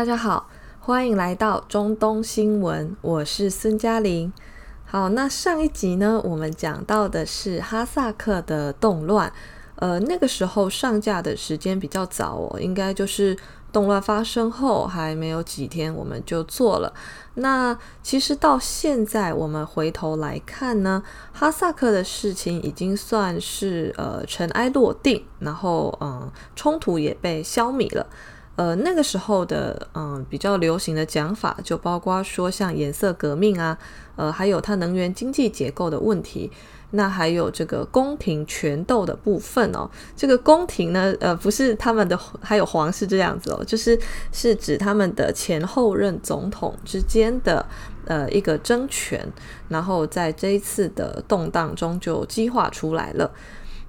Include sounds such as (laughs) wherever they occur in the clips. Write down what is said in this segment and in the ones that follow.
大家好，欢迎来到中东新闻，我是孙嘉玲。好，那上一集呢，我们讲到的是哈萨克的动乱，呃，那个时候上架的时间比较早哦，应该就是动乱发生后还没有几天，我们就做了。那其实到现在，我们回头来看呢，哈萨克的事情已经算是呃尘埃落定，然后嗯、冲突也被消弭了。呃，那个时候的嗯、比较流行的讲法，就包括说像颜色革命啊，呃，还有它能源经济结构的问题，那还有这个宫廷权斗的部分哦。这个宫廷呢，呃，不是他们的，还有皇室这样子哦，就是是指他们的前后任总统之间的呃一个争权，然后在这一次的动荡中就激化出来了。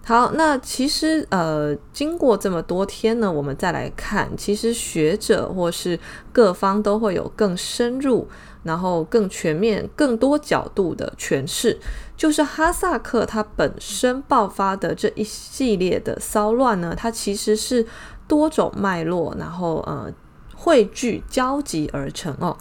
好，那其实呃，经过这么多天呢，我们再来看，其实学者或是各方都会有更深入、然后更全面、更多角度的诠释。就是哈萨克它本身爆发的这一系列的骚乱呢，它其实是多种脉络，然后呃汇聚交集而成哦。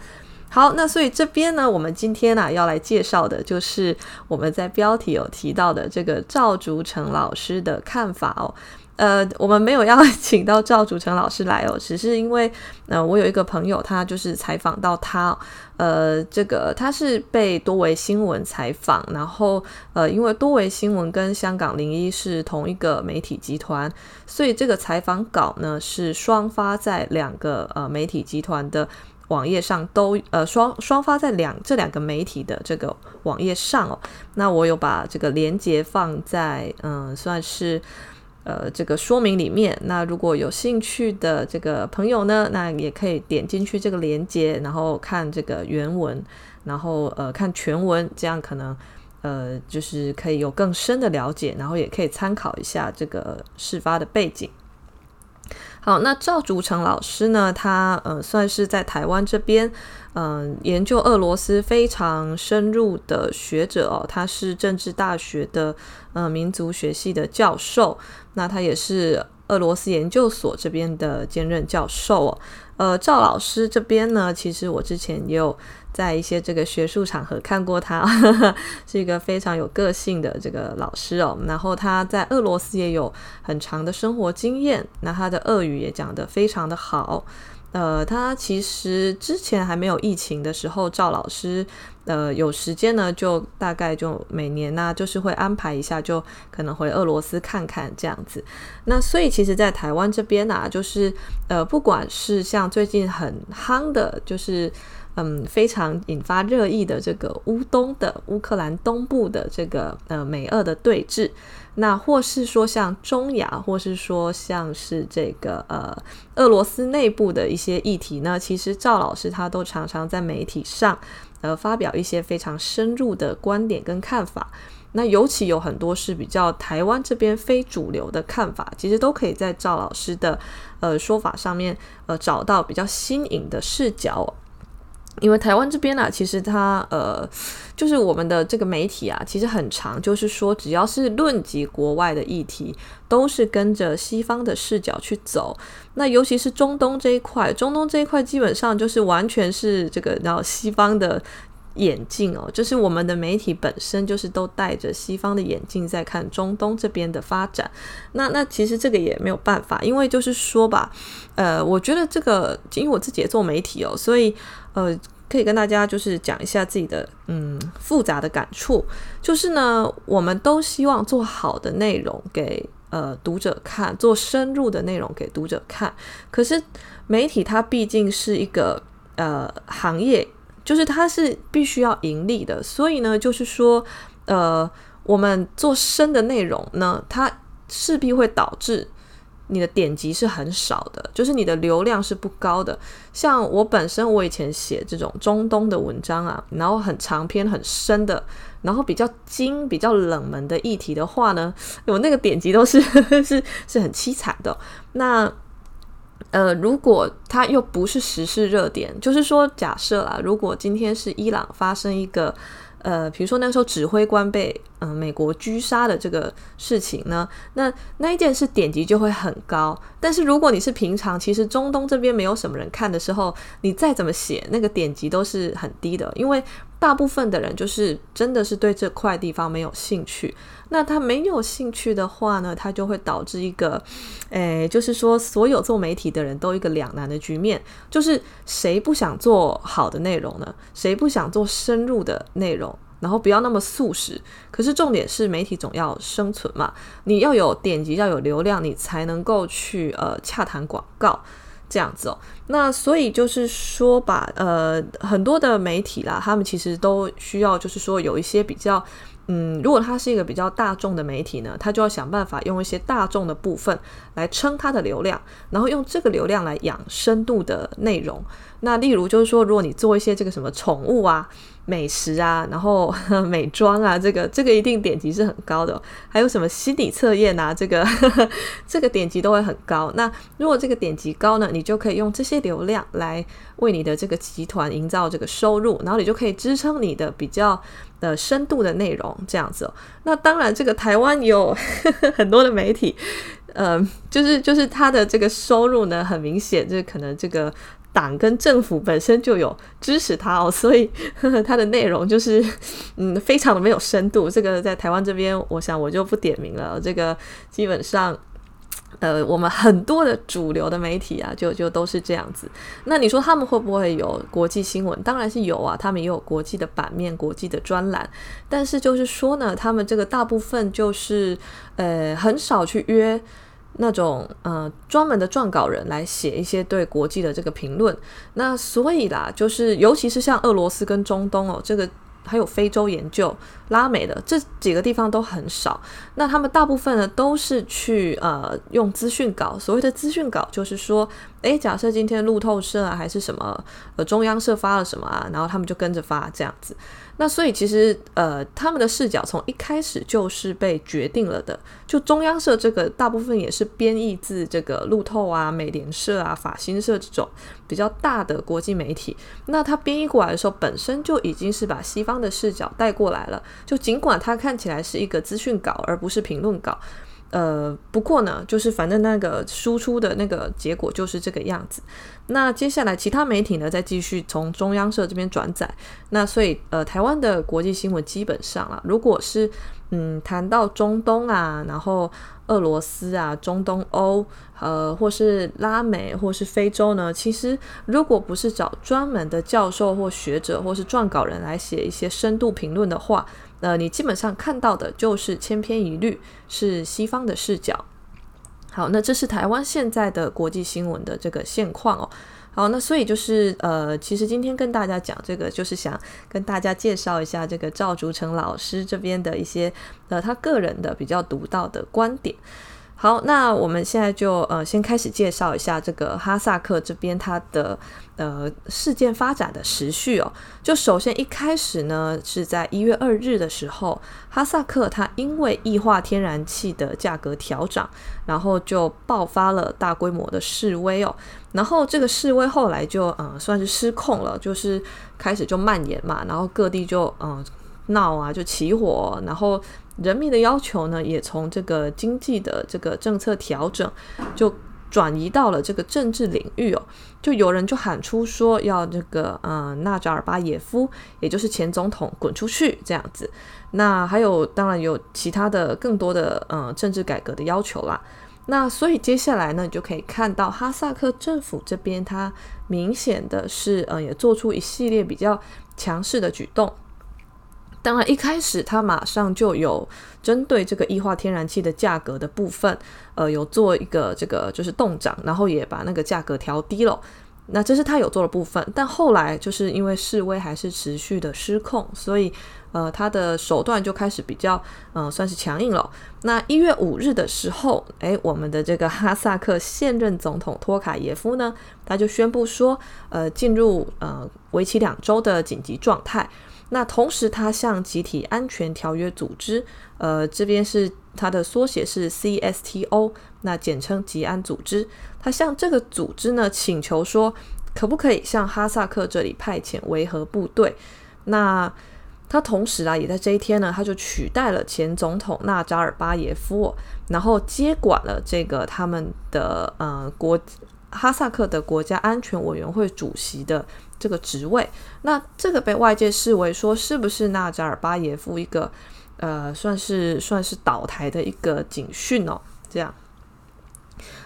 好，那所以这边呢，我们今天呢、要来介绍的就是我们在标题有提到的这个赵竹成老师的看法哦。呃，我们没有要请到赵竹成老师来哦，只是因为呃，我有一个朋友，他就是采访到他，呃，这个他是被多维新闻采访，然后呃，因为多维新闻跟香港零一是同一个媒体集团，所以这个采访稿呢是双发在两个呃媒体集团的。网页上都呃双双发在两这两个媒体的这个网页上哦，那我有把这个连接放在嗯、算是呃这个说明里面，那如果有兴趣的这个朋友呢，那也可以点进去这个连接，然后看这个原文，然后呃看全文，这样可能呃就是可以有更深的了解，然后也可以参考一下这个事发的背景。好，那赵竹成老师呢？他呃算是在台湾这边，嗯、研究俄罗斯非常深入的学者哦。他是政治大学的呃民族学系的教授，那他也是俄罗斯研究所这边的兼任教授哦。呃，赵老师这边呢，其实我之前也有。在一些这个学术场合看过他，(laughs) 是一个非常有个性的这个老师哦。然后他在俄罗斯也有很长的生活经验，那他的俄语也讲得非常的好。呃，他其实之前还没有疫情的时候，赵老师呃有时间呢，就大概就每年呢，就是会安排一下，就可能回俄罗斯看看这样子。那所以其实，在台湾这边啊，就是呃，不管是像最近很夯的，就是。嗯，非常引发热议的这个乌东的乌克兰东部的这个呃美俄的对峙，那或是说像中亚，或是说像是这个呃俄罗斯内部的一些议题呢，其实赵老师他都常常在媒体上呃发表一些非常深入的观点跟看法。那尤其有很多是比较台湾这边非主流的看法，其实都可以在赵老师的呃说法上面呃找到比较新颖的视角。因为台湾这边呢、其实它呃，就是我们的这个媒体啊，其实很长，就是说只要是论及国外的议题，都是跟着西方的视角去走。那尤其是中东这一块，中东这一块基本上就是完全是这个然后西方的。眼镜哦，就是我们的媒体本身就是都戴着西方的眼镜在看中东这边的发展。那那其实这个也没有办法，因为就是说吧，呃，我觉得这个因为我自己也做媒体哦，所以呃，可以跟大家就是讲一下自己的嗯复杂的感触。就是呢，我们都希望做好的内容给呃读者看，做深入的内容给读者看。可是媒体它毕竟是一个呃行业。就是它是必须要盈利的，所以呢，就是说，呃，我们做深的内容呢，它势必会导致你的点击是很少的，就是你的流量是不高的。像我本身，我以前写这种中东的文章啊，然后很长篇、很深的，然后比较精、比较冷门的议题的话呢，我那个点击都是 (laughs) 是是很凄惨的。那呃，如果它又不是时事热点，就是说，假设啦，如果今天是伊朗发生一个，呃，比如说那时候指挥官被嗯美国狙杀的这个事情呢，那那一件事点击就会很高。但是如果你是平常其实中东这边没有什么人看的时候，你再怎么写那个点击都是很低的，因为大部分的人就是真的是对这块地方没有兴趣。那他没有兴趣的话呢，他就会导致一个，诶，就是说所有做媒体的人都一个两难的局面，就是谁不想做好的内容呢？谁不想做深入的内容？然后不要那么速食，可是重点是媒体总要生存嘛，你要有点击，要有流量，你才能够去呃洽谈广告这样子哦。那所以就是说把呃很多的媒体啦，他们其实都需要就是说有一些比较。嗯，如果它是一个比较大众的媒体呢，它就要想办法用一些大众的部分来撑它的流量，然后用这个流量来养深度的内容。那例如就是说，如果你做一些这个什么宠物啊、美食啊，然后 (laughs) 美妆啊，这个这个一定点击是很高的。还有什么心理测验啊，这个 (laughs) 这个点击都会很高。那如果这个点击高呢，你就可以用这些流量来为你的这个集团营造这个收入，然后你就可以支撑你的比较。的深度的内容这样子，那当然这个台湾有 (laughs) 很多的媒体，呃，就是就是他的这个收入呢，很明显就是可能这个党跟政府本身就有支持他哦，(laughs) 所以呵呵他的内容就是嗯非常的没有深度。这个在台湾这边，我想我就不点名了，这个基本上。呃，我们很多的主流的媒体啊，就就都是这样子。那你说他们会不会有国际新闻？当然是有啊，他们也有国际的版面、国际的专栏。但是就是说呢，他们这个大部分就是呃，很少去约那种呃专门的撰稿人来写一些对国际的这个评论。那所以啦，就是尤其是像俄罗斯跟中东哦，这个。还有非洲研究、拉美的这几个地方都很少。那他们大部分呢都是去呃用资讯稿。所谓的资讯稿就是说，诶，假设今天路透社啊还是什么呃中央社发了什么啊，然后他们就跟着发这样子。那所以其实呃他们的视角从一开始就是被决定了的。就中央社这个大部分也是编译自这个路透啊、美联社啊、法新社这种比较大的国际媒体。那他编译过来的时候，本身就已经是把西方的视角带过来了。就尽管它看起来是一个资讯稿，而不是评论稿。呃，不过呢，就是反正那个输出的那个结果就是这个样子。那接下来其他媒体呢，再继续从中央社这边转载。那所以呃，台湾的国际新闻基本上啊，如果是嗯谈到中东啊，然后俄罗斯啊、中东欧，呃，或是拉美，或是非洲呢，其实如果不是找专门的教授或学者，或是撰稿人来写一些深度评论的话。呃，你基本上看到的就是千篇一律，是西方的视角。好，那这是台湾现在的国际新闻的这个现况哦。好，那所以就是呃，其实今天跟大家讲这个，就是想跟大家介绍一下这个赵竹成老师这边的一些呃他个人的比较独到的观点。好，那我们现在就呃先开始介绍一下这个哈萨克这边它的呃事件发展的时序哦。就首先一开始呢是在一月二日的时候，哈萨克它因为液化天然气的价格调涨，然后就爆发了大规模的示威哦。然后这个示威后来就嗯、算是失控了，就是开始就蔓延嘛，然后各地就嗯、闹啊，就起火，然后。人民的要求呢，也从这个经济的这个政策调整，就转移到了这个政治领域哦。就有人就喊出说要这个嗯纳扎尔巴耶夫，也就是前总统滚出去这样子。那还有当然有其他的更多的嗯政治改革的要求啦。那所以接下来呢，你就可以看到哈萨克政府这边，它明显的是嗯也做出一系列比较强势的举动。当然，一开始他马上就有针对这个液化天然气的价格的部分，呃，有做一个这个就是冻涨，然后也把那个价格调低了。那这是他有做的部分，但后来就是因为示威还是持续的失控，所以呃，他的手段就开始比较嗯、呃，算是强硬了。那一月五日的时候，诶，我们的这个哈萨克现任总统托卡耶夫呢，他就宣布说，呃，进入呃为期两周的紧急状态。那同时，他向集体安全条约组织，呃，这边是它的缩写是 CSTO，那简称集安组织。他向这个组织呢请求说，可不可以向哈萨克这里派遣维和部队？那他同时啊，也在这一天呢，他就取代了前总统纳扎尔巴耶夫，然后接管了这个他们的呃国哈萨克的国家安全委员会主席的这个职位。那这个被外界视为说，是不是纳扎尔巴耶夫一个呃，算是算是倒台的一个警讯哦？这样。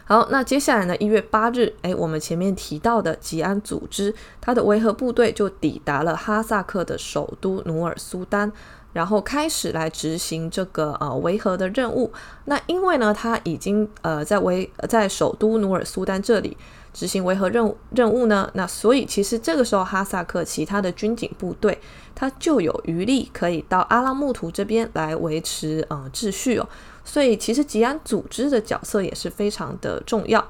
好，那接下来呢？一月八日，诶，我们前面提到的吉安组织，它的维和部队就抵达了哈萨克的首都努尔苏丹，然后开始来执行这个呃维和的任务。那因为呢，他已经呃在维在首都努尔苏丹这里执行维和任务任务呢，那所以其实这个时候哈萨克其他的军警部队，它就有余力可以到阿拉木图这边来维持呃秩序哦。所以其实吉安组织的角色也是非常的重要。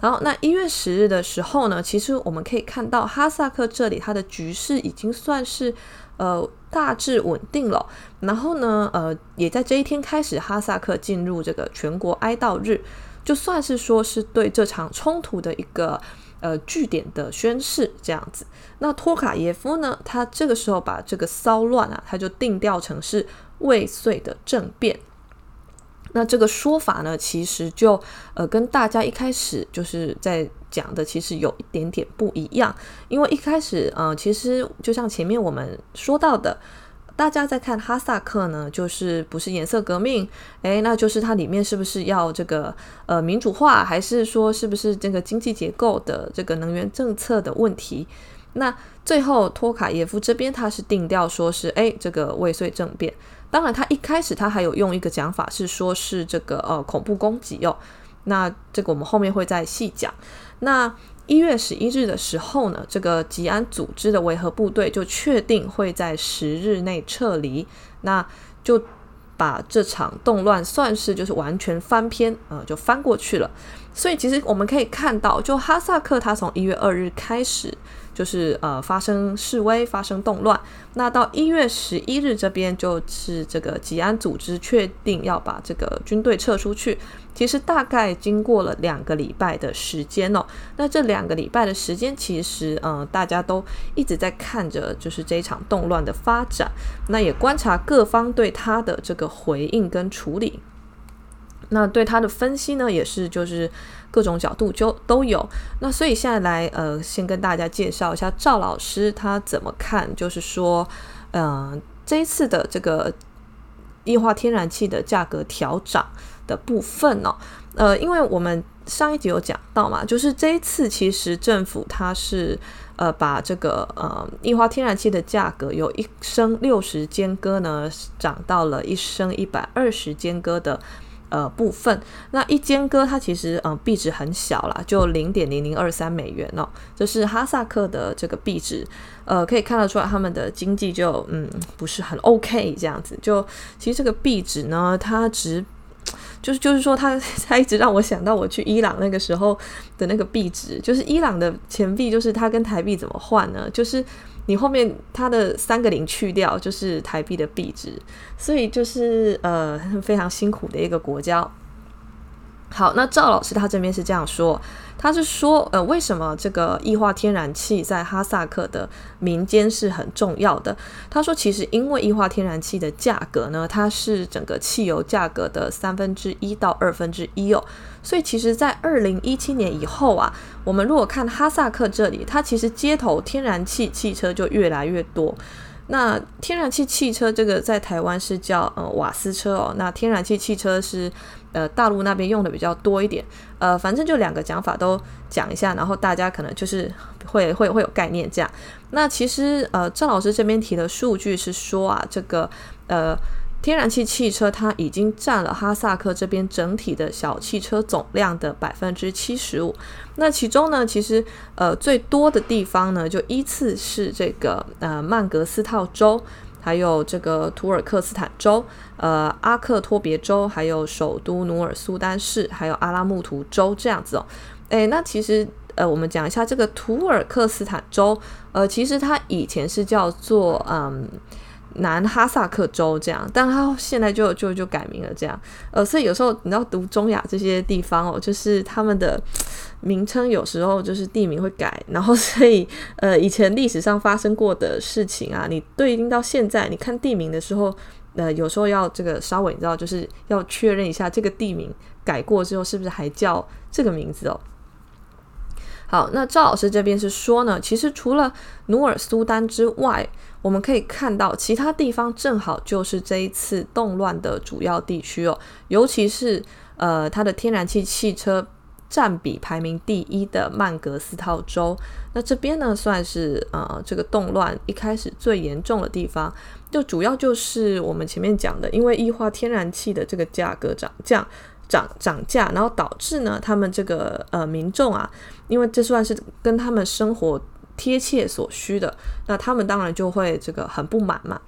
然后那一月十日的时候呢，其实我们可以看到哈萨克这里它的局势已经算是呃大致稳定了。然后呢，呃也在这一天开始，哈萨克进入这个全国哀悼日，就算是说是对这场冲突的一个呃据点的宣誓这样子。那托卡耶夫呢，他这个时候把这个骚乱啊，他就定调成是未遂的政变。那这个说法呢，其实就呃跟大家一开始就是在讲的，其实有一点点不一样。因为一开始，呃，其实就像前面我们说到的，大家在看哈萨克呢，就是不是颜色革命，诶，那就是它里面是不是要这个呃民主化，还是说是不是这个经济结构的这个能源政策的问题？那最后托卡耶夫这边他是定调说是，诶，这个未遂政变。当然，他一开始他还有用一个讲法是说，是这个呃恐怖攻击哦。那这个我们后面会再细讲。那一月十一日的时候呢，这个吉安组织的维和部队就确定会在十日内撤离，那就把这场动乱算是就是完全翻篇，呃，就翻过去了。所以其实我们可以看到，就哈萨克他从一月二日开始。就是呃发生示威，发生动乱。那到一月十一日这边，就是这个吉安组织确定要把这个军队撤出去。其实大概经过了两个礼拜的时间哦。那这两个礼拜的时间，其实呃大家都一直在看着，就是这一场动乱的发展。那也观察各方对他的这个回应跟处理。那对他的分析呢，也是就是。各种角度就都有，那所以现在来呃，先跟大家介绍一下赵老师他怎么看，就是说，嗯、呃，这一次的这个液化天然气的价格调涨的部分哦，呃，因为我们上一集有讲到嘛，就是这一次其实政府它是呃把这个呃液化天然气的价格由一升六十间隔呢涨到了一升一百二十间隔的。呃，部分那一尖阁它其实呃币值很小啦，就零点零零二三美元哦，这是哈萨克的这个币值，呃，可以看得出来他们的经济就嗯不是很 OK 这样子。就其实这个币值呢，它值就是就是说它 (laughs) 它一直让我想到我去伊朗那个时候的那个币值，就是伊朗的钱币，就是它跟台币怎么换呢？就是。你后面它的三个零去掉，就是台币的币值，所以就是呃非常辛苦的一个国家。好，那赵老师他这边是这样说，他是说呃为什么这个液化天然气在哈萨克的民间是很重要的？他说其实因为液化天然气的价格呢，它是整个汽油价格的三分之一到二分之一哦。所以其实，在二零一七年以后啊，我们如果看哈萨克这里，它其实街头天然气汽车就越来越多。那天然气汽车这个在台湾是叫呃瓦斯车哦，那天然气汽车是呃大陆那边用的比较多一点。呃，反正就两个讲法都讲一下，然后大家可能就是会会会有概念这样。那其实呃赵老师这边提的数据是说啊，这个呃。天然气汽车它已经占了哈萨克这边整体的小汽车总量的百分之七十五。那其中呢，其实呃最多的地方呢，就依次是这个呃曼格斯套州，还有这个土尔克斯坦州，呃阿克托别州，还有首都努尔苏丹市，还有阿拉木图州这样子哦。诶，那其实呃我们讲一下这个土尔克斯坦州，呃其实它以前是叫做嗯。南哈萨克州这样，但他现在就就就改名了这样。呃，所以有时候你知道读中亚这些地方哦，就是他们的名称有时候就是地名会改，然后所以呃以前历史上发生过的事情啊，你对应到现在，你看地名的时候，呃有时候要这个稍微你知道就是要确认一下这个地名改过之后是不是还叫这个名字哦。好，那赵老师这边是说呢，其实除了努尔苏丹之外，我们可以看到其他地方正好就是这一次动乱的主要地区哦，尤其是呃它的天然气汽车占比排名第一的曼格斯套州，那这边呢算是呃这个动乱一开始最严重的地方，就主要就是我们前面讲的，因为液化天然气的这个价格涨价。涨涨价，然后导致呢，他们这个呃民众啊，因为这算是跟他们生活贴切所需的，那他们当然就会这个很不满嘛。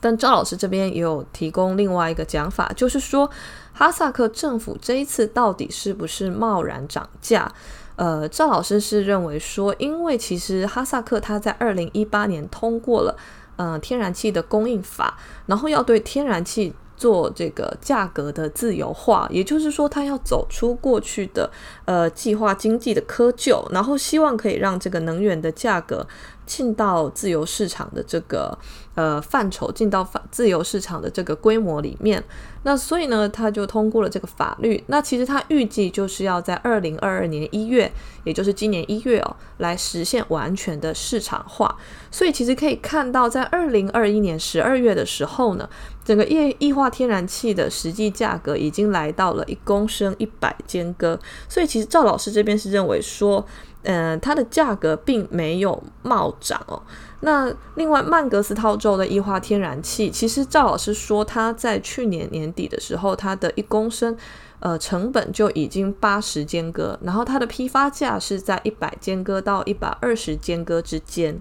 但赵老师这边也有提供另外一个讲法，就是说哈萨克政府这一次到底是不是贸然涨价？呃，赵老师是认为说，因为其实哈萨克他在二零一八年通过了呃天然气的供应法，然后要对天然气。做这个价格的自由化，也就是说，他要走出过去的呃计划经济的窠臼，然后希望可以让这个能源的价格进到自由市场的这个呃范畴，进到自由市场的这个规模里面。那所以呢，他就通过了这个法律。那其实他预计就是要在二零二二年一月，也就是今年一月哦，来实现完全的市场化。所以其实可以看到，在二零二一年十二月的时候呢，整个液液化天然气的实际价格已经来到了一公升一百间隔。所以其实赵老师这边是认为说，嗯、呃，它的价格并没有冒涨哦。那另外，曼格斯套州的液化天然气，其实赵老师说，他在去年年底的时候，它的一公升，呃，成本就已经八十间隔，然后它的批发价是在一百间隔到一百二十间隔之间。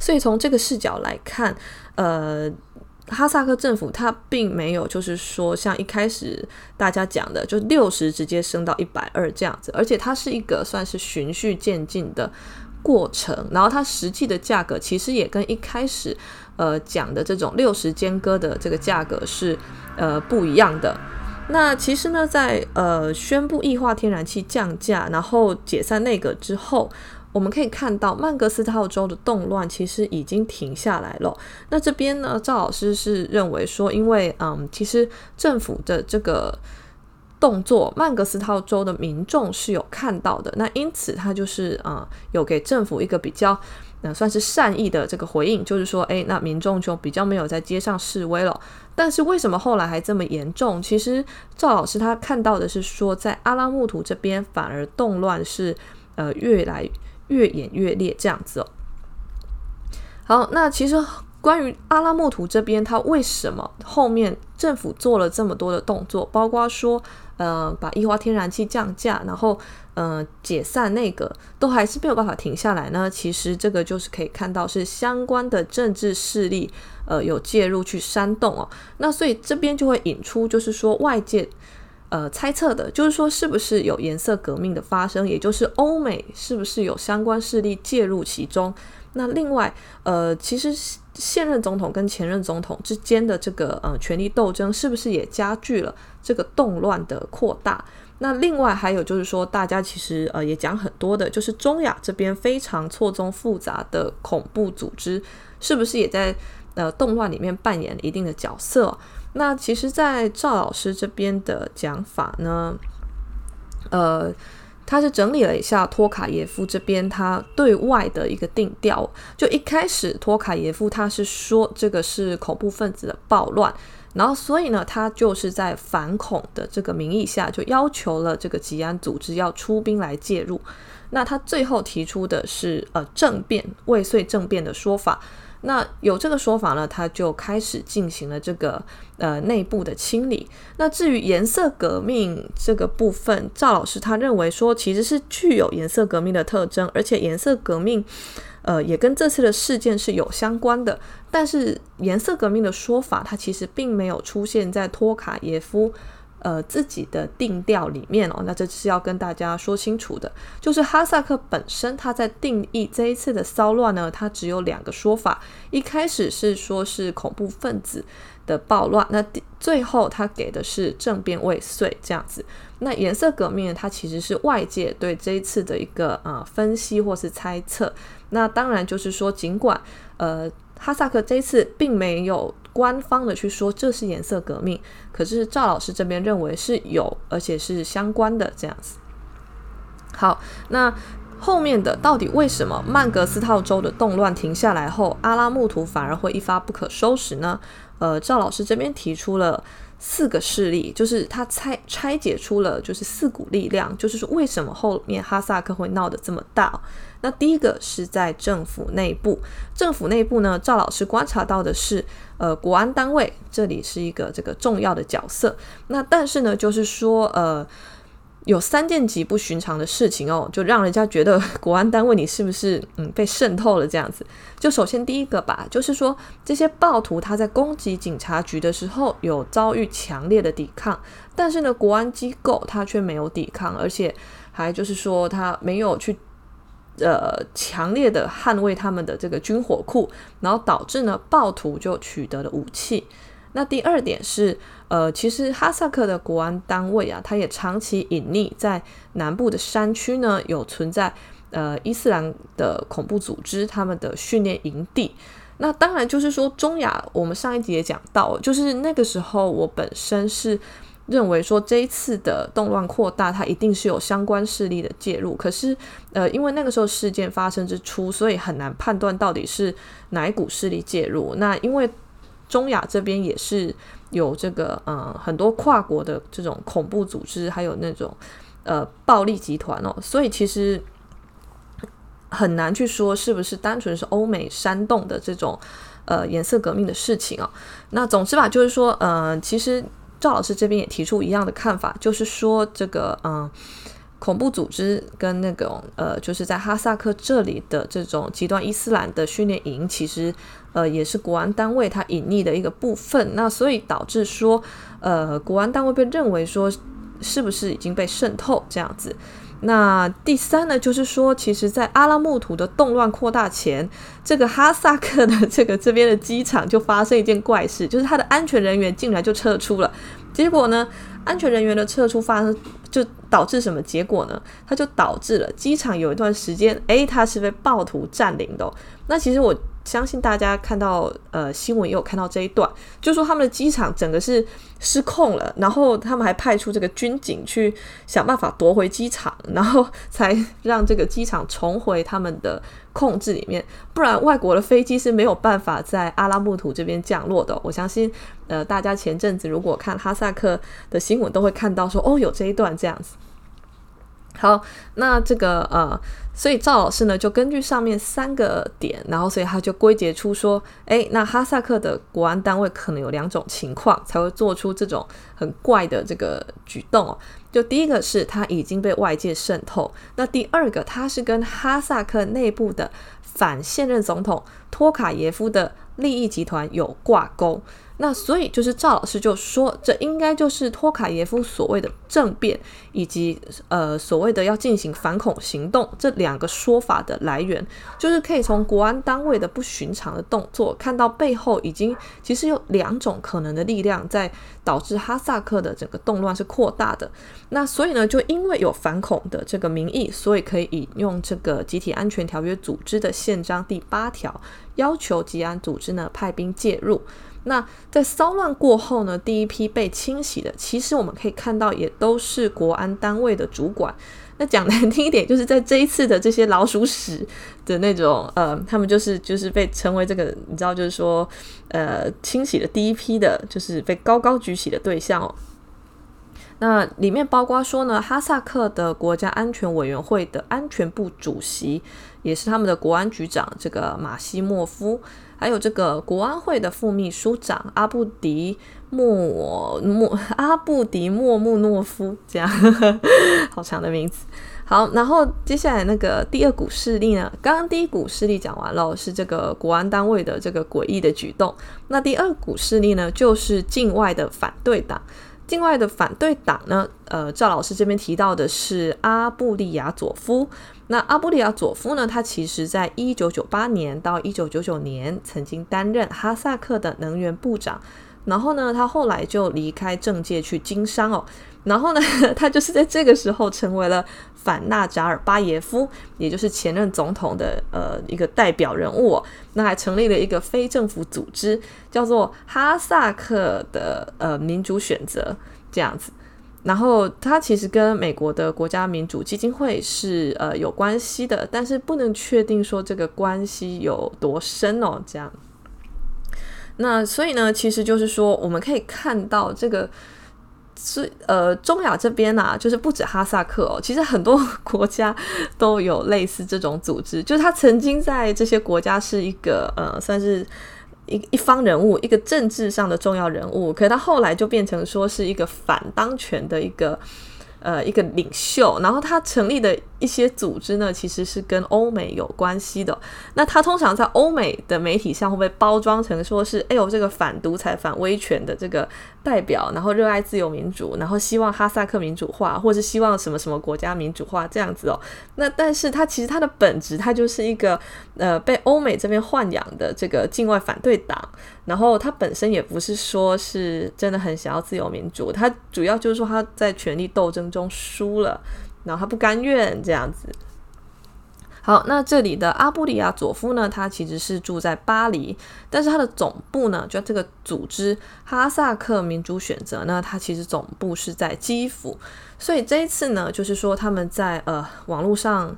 所以从这个视角来看，呃，哈萨克政府它并没有就是说像一开始大家讲的，就六十直接升到一百二这样子，而且它是一个算是循序渐进的。过程，然后它实际的价格其实也跟一开始呃讲的这种六十间隔的这个价格是呃不一样的。那其实呢，在呃宣布液化天然气降价，然后解散内阁之后，我们可以看到曼格斯套州的动乱其实已经停下来了。那这边呢，赵老师是认为说，因为嗯，其实政府的这个。动作，曼格斯套州的民众是有看到的，那因此他就是啊、呃，有给政府一个比较，呃，算是善意的这个回应，就是说，诶，那民众就比较没有在街上示威了。但是为什么后来还这么严重？其实赵老师他看到的是说，在阿拉木图这边反而动乱是呃越来越演越烈这样子哦。好，那其实。关于阿拉木图这边，他为什么后面政府做了这么多的动作，包括说，呃，把液化天然气降价，然后，呃，解散内阁，都还是没有办法停下来呢？其实这个就是可以看到是相关的政治势力，呃，有介入去煽动哦。那所以这边就会引出，就是说外界，呃，猜测的，就是说是不是有颜色革命的发生，也就是欧美是不是有相关势力介入其中？那另外，呃，其实现任总统跟前任总统之间的这个呃权力斗争，是不是也加剧了这个动乱的扩大？那另外还有就是说，大家其实呃也讲很多的，就是中亚这边非常错综复杂的恐怖组织，是不是也在呃动乱里面扮演一定的角色？那其实，在赵老师这边的讲法呢，呃。他是整理了一下托卡耶夫这边他对外的一个定调，就一开始托卡耶夫他是说这个是恐怖分子的暴乱，然后所以呢，他就是在反恐的这个名义下，就要求了这个吉安组织要出兵来介入。那他最后提出的是呃政变未遂政变的说法。那有这个说法呢，他就开始进行了这个呃内部的清理。那至于颜色革命这个部分，赵老师他认为说其实是具有颜色革命的特征，而且颜色革命呃也跟这次的事件是有相关的。但是颜色革命的说法，它其实并没有出现在托卡耶夫呃自己的定调里面哦，那这是要跟大家说清楚的，就是哈萨克本身他在定义这一次的骚乱呢，它只有两个说法，一开始是说是恐怖分子的暴乱，那最后他给的是政变未遂这样子。那颜色革命它其实是外界对这一次的一个呃分析或是猜测。那当然就是说，尽管呃哈萨克这一次并没有。官方的去说这是颜色革命，可是赵老师这边认为是有，而且是相关的这样子。好，那后面的到底为什么曼格斯套州的动乱停下来后，阿拉木图反而会一发不可收拾呢？呃，赵老师这边提出了。四个势力，就是他拆拆解出了就是四股力量，就是说为什么后面哈萨克会闹得这么大？那第一个是在政府内部，政府内部呢，赵老师观察到的是，呃，国安单位这里是一个这个重要的角色。那但是呢，就是说，呃。有三件极不寻常的事情哦，就让人家觉得 (laughs) 国安单位你是不是嗯被渗透了这样子？就首先第一个吧，就是说这些暴徒他在攻击警察局的时候有遭遇强烈的抵抗，但是呢，国安机构他却没有抵抗，而且还就是说他没有去呃强烈的捍卫他们的这个军火库，然后导致呢暴徒就取得了武器。那第二点是，呃，其实哈萨克的国安单位啊，它也长期隐匿在南部的山区呢，有存在呃伊斯兰的恐怖组织他们的训练营地。那当然就是说中亚，我们上一集也讲到，就是那个时候我本身是认为说这一次的动乱扩大，它一定是有相关势力的介入。可是呃，因为那个时候事件发生之初，所以很难判断到底是哪一股势力介入。那因为中亚这边也是有这个呃很多跨国的这种恐怖组织，还有那种呃暴力集团哦，所以其实很难去说是不是单纯是欧美煽动的这种呃颜色革命的事情哦。那总之吧，就是说呃，其实赵老师这边也提出一样的看法，就是说这个嗯。恐怖组织跟那种呃，就是在哈萨克这里的这种极端伊斯兰的训练营，其实呃也是国安单位它隐匿的一个部分。那所以导致说，呃，国安单位被认为说是不是已经被渗透这样子。那第三呢，就是说，其实，在阿拉木图的动乱扩大前，这个哈萨克的这个这边的机场就发生一件怪事，就是他的安全人员竟然就撤出了。结果呢，安全人员的撤出发生，就导致什么结果呢？它就导致了机场有一段时间，诶，它是被暴徒占领的。那其实我。相信大家看到呃新闻也有看到这一段，就说他们的机场整个是失控了，然后他们还派出这个军警去想办法夺回机场，然后才让这个机场重回他们的控制里面。不然外国的飞机是没有办法在阿拉木图这边降落的。我相信呃大家前阵子如果看哈萨克的新闻都会看到说哦有这一段这样子。好，那这个呃，所以赵老师呢就根据上面三个点，然后所以他就归结出说，诶，那哈萨克的国安单位可能有两种情况才会做出这种很怪的这个举动哦。就第一个是他已经被外界渗透，那第二个他是跟哈萨克内部的反现任总统托卡耶夫的利益集团有挂钩。那所以就是赵老师就说，这应该就是托卡耶夫所谓的政变，以及呃所谓的要进行反恐行动这两个说法的来源，就是可以从国安单位的不寻常的动作看到背后已经其实有两种可能的力量在导致哈萨克的整个动乱是扩大的。那所以呢，就因为有反恐的这个名义，所以可以引用这个集体安全条约组织的宪章第八条，要求集安组织呢派兵介入。那在骚乱过后呢，第一批被清洗的，其实我们可以看到，也都是国安单位的主管。那讲难听一点，就是在这一次的这些老鼠屎的那种，呃，他们就是就是被称为这个，你知道，就是说，呃，清洗的第一批的，就是被高高举起的对象哦。那里面包括说呢，哈萨克的国家安全委员会的安全部主席，也是他们的国安局长，这个马西莫夫。还有这个国安会的副秘书长阿布迪莫莫阿布迪莫穆诺夫，这样呵呵好长的名字。好，然后接下来那个第二股势力呢？刚刚第一股势力讲完了，是这个国安单位的这个诡异的举动。那第二股势力呢，就是境外的反对党。境外的反对党呢，呃，赵老师这边提到的是阿布利亚佐夫。那阿布利亚佐夫呢，他其实在一九九八年到一九九九年曾经担任哈萨克的能源部长。然后呢，他后来就离开政界去经商哦。然后呢，(laughs) 他就是在这个时候成为了反纳扎尔巴耶夫，也就是前任总统的呃一个代表人物。那还成立了一个非政府组织，叫做哈萨克的呃民主选择这样子。然后他其实跟美国的国家民主基金会是呃有关系的，但是不能确定说这个关系有多深哦。这样。那所以呢，其实就是说，我们可以看到这个是呃，中亚这边啊，就是不止哈萨克哦，其实很多国家都有类似这种组织，就是他曾经在这些国家是一个呃，算是一一方人物，一个政治上的重要人物，可是他后来就变成说是一个反当权的一个。呃，一个领袖，然后他成立的一些组织呢，其实是跟欧美有关系的。那他通常在欧美的媒体上会被包装成说是，哎呦，这个反独裁、反威权的这个代表，然后热爱自由民主，然后希望哈萨克民主化，或是希望什么什么国家民主化这样子哦。那但是他其实他的本质，他就是一个呃被欧美这边豢养的这个境外反对党。然后他本身也不是说是真的很想要自由民主，他主要就是说他在权力斗争中输了，然后他不甘愿这样子。好，那这里的阿布里亚佐夫呢，他其实是住在巴黎，但是他的总部呢，就这个组织哈萨克民主选择呢，他其实总部是在基辅，所以这一次呢，就是说他们在呃网络上。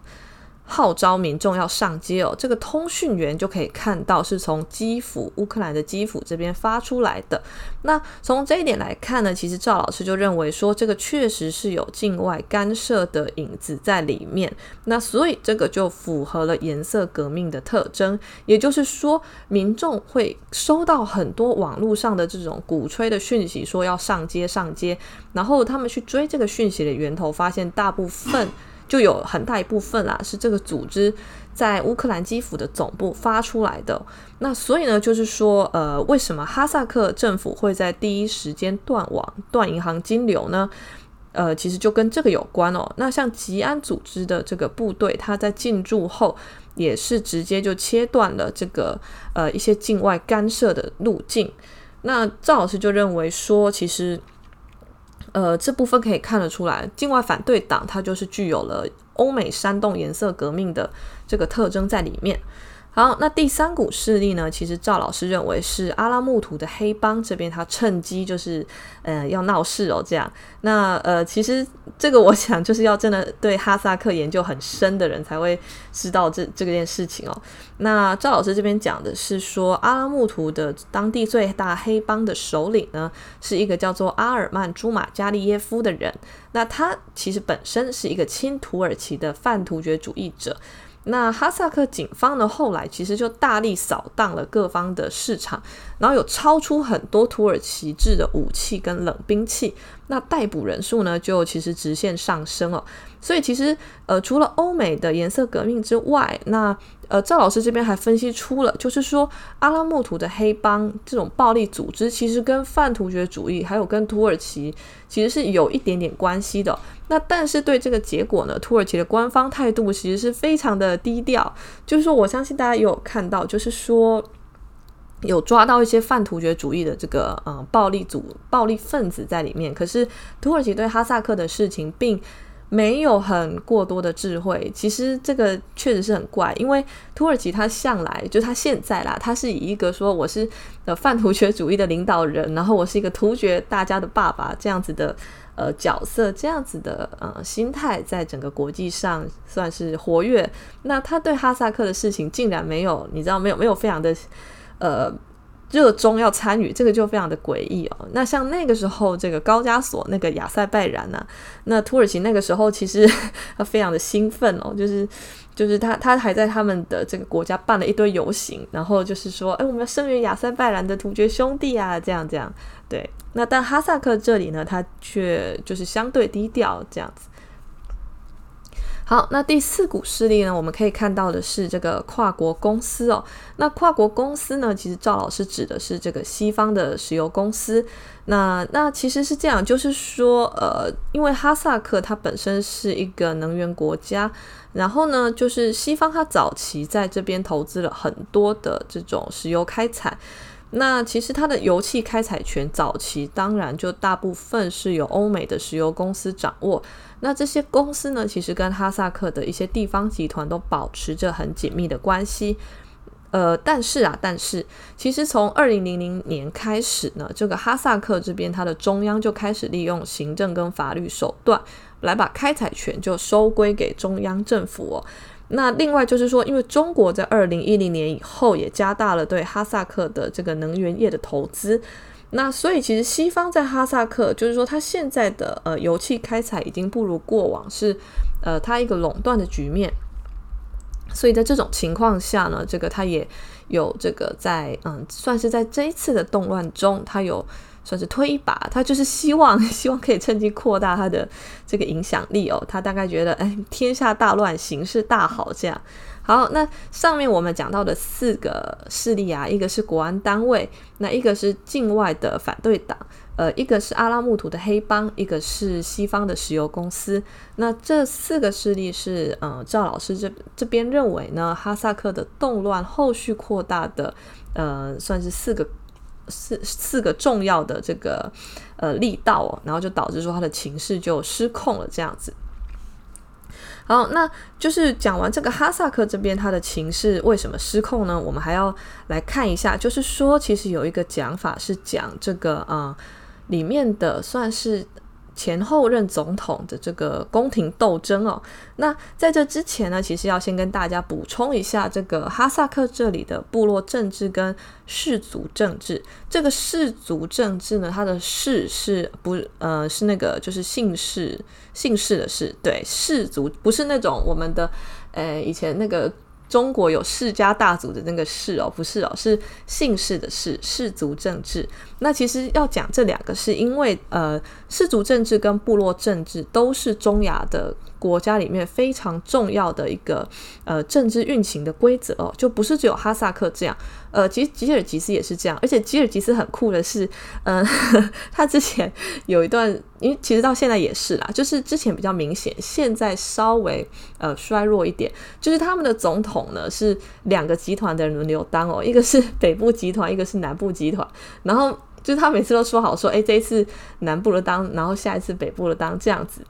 号召民众要上街哦，这个通讯员就可以看到是从基辅，乌克兰的基辅这边发出来的。那从这一点来看呢，其实赵老师就认为说，这个确实是有境外干涉的影子在里面。那所以这个就符合了颜色革命的特征，也就是说，民众会收到很多网络上的这种鼓吹的讯息，说要上街上街，然后他们去追这个讯息的源头，发现大部分。就有很大一部分啦，是这个组织在乌克兰基辅的总部发出来的。那所以呢，就是说，呃，为什么哈萨克政府会在第一时间断网、断银行金流呢？呃，其实就跟这个有关哦。那像吉安组织的这个部队，他在进驻后也是直接就切断了这个呃一些境外干涉的路径。那赵老师就认为说，其实。呃，这部分可以看得出来，境外反对党它就是具有了欧美煽动颜色革命的这个特征在里面。好，那第三股势力呢？其实赵老师认为是阿拉木图的黑帮这边，他趁机就是呃要闹事哦，这样。那呃，其实这个我想就是要真的对哈萨克研究很深的人才会知道这这件事情哦。那赵老师这边讲的是说，阿拉木图的当地最大黑帮的首领呢，是一个叫做阿尔曼朱马加利耶夫的人。那他其实本身是一个亲土耳其的泛突厥主义者。那哈萨克警方呢，后来其实就大力扫荡了各方的市场，然后有超出很多土耳其制的武器跟冷兵器，那逮捕人数呢就其实直线上升哦。所以其实呃，除了欧美的颜色革命之外，那呃，赵老师这边还分析出了，就是说阿拉木图的黑帮这种暴力组织，其实跟泛突厥主义还有跟土耳其其实是有一点点关系的。那但是对这个结果呢，土耳其的官方态度其实是非常的低调。就是说，我相信大家也有看到，就是说有抓到一些泛突厥主义的这个呃暴力组、暴力分子在里面。可是土耳其对哈萨克的事情并没有很过多的智慧。其实这个确实是很怪，因为土耳其他向来就他现在啦，他是以一个说我是呃泛突厥主义的领导人，然后我是一个突厥大家的爸爸这样子的。呃，角色这样子的呃心态，在整个国际上算是活跃。那他对哈萨克的事情竟然没有，你知道没有没有非常的呃热衷要参与，这个就非常的诡异哦。那像那个时候，这个高加索那个亚塞拜然呐、啊，那土耳其那个时候其实他非常的兴奋哦，(laughs) 就是就是他他还在他们的这个国家办了一堆游行，然后就是说，哎，我们要声援亚塞拜然的突厥兄弟啊，这样这样，对。那但哈萨克这里呢，他却就是相对低调这样子。好，那第四股势力呢，我们可以看到的是这个跨国公司哦。那跨国公司呢，其实赵老师指的是这个西方的石油公司。那那其实是这样，就是说，呃，因为哈萨克它本身是一个能源国家，然后呢，就是西方它早期在这边投资了很多的这种石油开采。那其实它的油气开采权早期当然就大部分是由欧美的石油公司掌握。那这些公司呢，其实跟哈萨克的一些地方集团都保持着很紧密的关系。呃，但是啊，但是其实从二零零零年开始呢，这个哈萨克这边它的中央就开始利用行政跟法律手段来把开采权就收归给中央政府哦。那另外就是说，因为中国在二零一零年以后也加大了对哈萨克的这个能源业的投资，那所以其实西方在哈萨克就是说，它现在的呃油气开采已经不如过往是呃它一个垄断的局面，所以在这种情况下呢，这个它也有这个在嗯算是在这一次的动乱中，它有。算是推一把，他就是希望希望可以趁机扩大他的这个影响力哦。他大概觉得，哎，天下大乱，形势大好，这样。好，那上面我们讲到的四个势力啊，一个是国安单位，那一个是境外的反对党，呃，一个是阿拉木图的黑帮，一个是西方的石油公司。那这四个势力是，呃，赵老师这这边认为呢，哈萨克的动乱后续扩大的，呃，算是四个。四四个重要的这个呃力道哦，然后就导致说他的情势就失控了这样子。好，那就是讲完这个哈萨克这边他的情势为什么失控呢？我们还要来看一下，就是说其实有一个讲法是讲这个啊、里面的算是。前后任总统的这个宫廷斗争哦，那在这之前呢，其实要先跟大家补充一下这个哈萨克这里的部落政治跟氏族政治。这个氏族政治呢，它的氏是不呃是那个就是姓氏姓氏的氏，对，氏族不是那种我们的呃以前那个。中国有世家大族的那个氏哦，不是哦，是姓氏的氏，氏族政治。那其实要讲这两个，是因为呃，氏族政治跟部落政治都是中亚的国家里面非常重要的一个呃政治运行的规则哦，就不是只有哈萨克这样。呃，其实吉尔吉斯也是这样，而且吉尔吉斯很酷的是，嗯、呃，(laughs) 他之前有一段，因为其实到现在也是啦，就是之前比较明显，现在稍微呃衰弱一点，就是他们的总统呢是两个集团的轮流当哦，一个是北部集团，一个是南部集团，然后就是他每次都说好说，哎，这一次南部的当，然后下一次北部的当这样子。